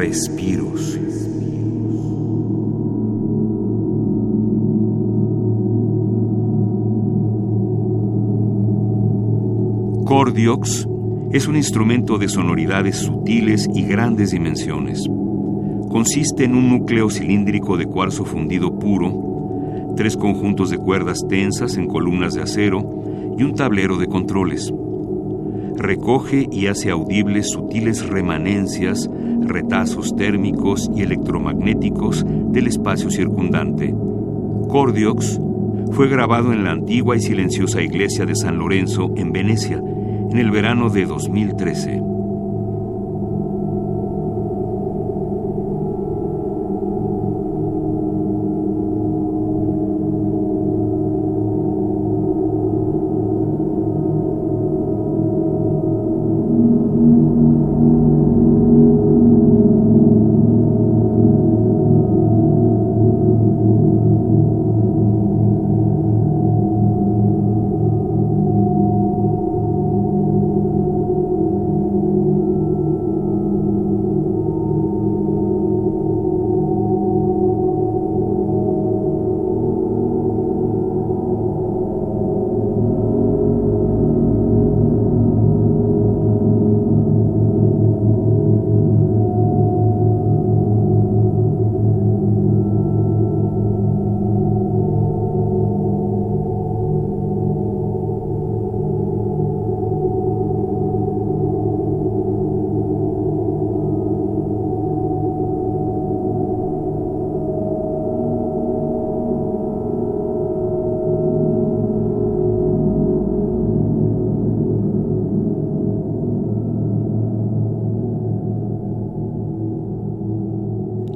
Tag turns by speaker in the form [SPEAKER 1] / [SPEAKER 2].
[SPEAKER 1] Respiros. Cordiox es un instrumento de sonoridades sutiles y grandes dimensiones. Consiste en un núcleo cilíndrico de cuarzo fundido puro, tres conjuntos de cuerdas tensas en columnas de acero y un tablero de controles. Recoge y hace audibles sutiles remanencias, retazos térmicos y electromagnéticos del espacio circundante. Cordiox fue grabado en la antigua y silenciosa iglesia de San Lorenzo en Venecia en el verano de 2013.